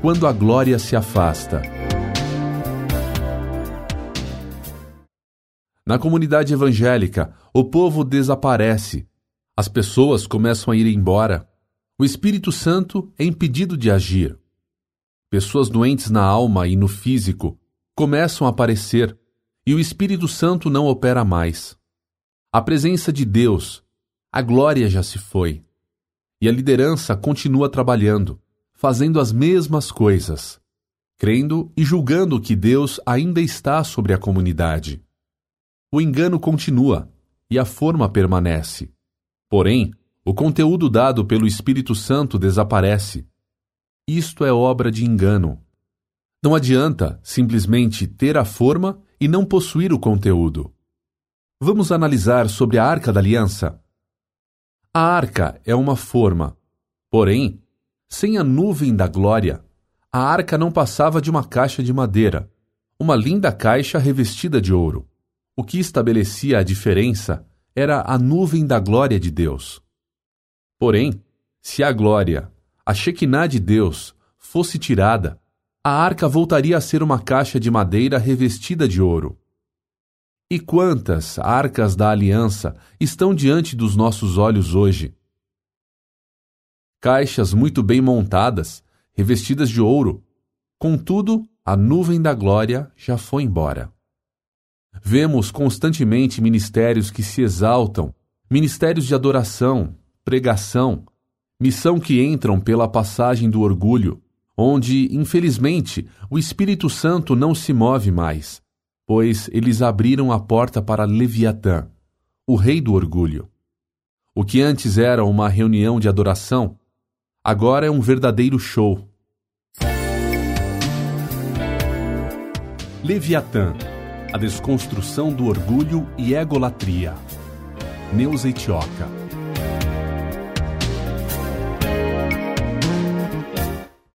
quando a glória se afasta. Na comunidade evangélica, o povo desaparece, as pessoas começam a ir embora, o Espírito Santo é impedido de agir. Pessoas doentes na alma e no físico começam a aparecer e o Espírito Santo não opera mais. A presença de Deus, a glória já se foi. E a liderança continua trabalhando, fazendo as mesmas coisas, crendo e julgando que Deus ainda está sobre a comunidade. O engano continua e a forma permanece. Porém, o conteúdo dado pelo Espírito Santo desaparece. Isto é obra de engano. Não adianta simplesmente ter a forma e não possuir o conteúdo. Vamos analisar sobre a Arca da Aliança. A arca é uma forma, porém, sem a nuvem da glória, a arca não passava de uma caixa de madeira, uma linda caixa revestida de ouro. O que estabelecia a diferença era a nuvem da glória de Deus. Porém, se a glória, a Shekinah de Deus, fosse tirada, a arca voltaria a ser uma caixa de madeira revestida de ouro. E quantas arcas da aliança estão diante dos nossos olhos hoje? Caixas muito bem montadas, revestidas de ouro. Contudo, a nuvem da glória já foi embora. Vemos constantemente ministérios que se exaltam, ministérios de adoração, pregação, missão que entram pela passagem do orgulho, onde, infelizmente, o Espírito Santo não se move mais pois eles abriram a porta para Leviatã, o rei do orgulho. O que antes era uma reunião de adoração, agora é um verdadeiro show. Leviatã, a desconstrução do orgulho e egolatria. Neuza Etioca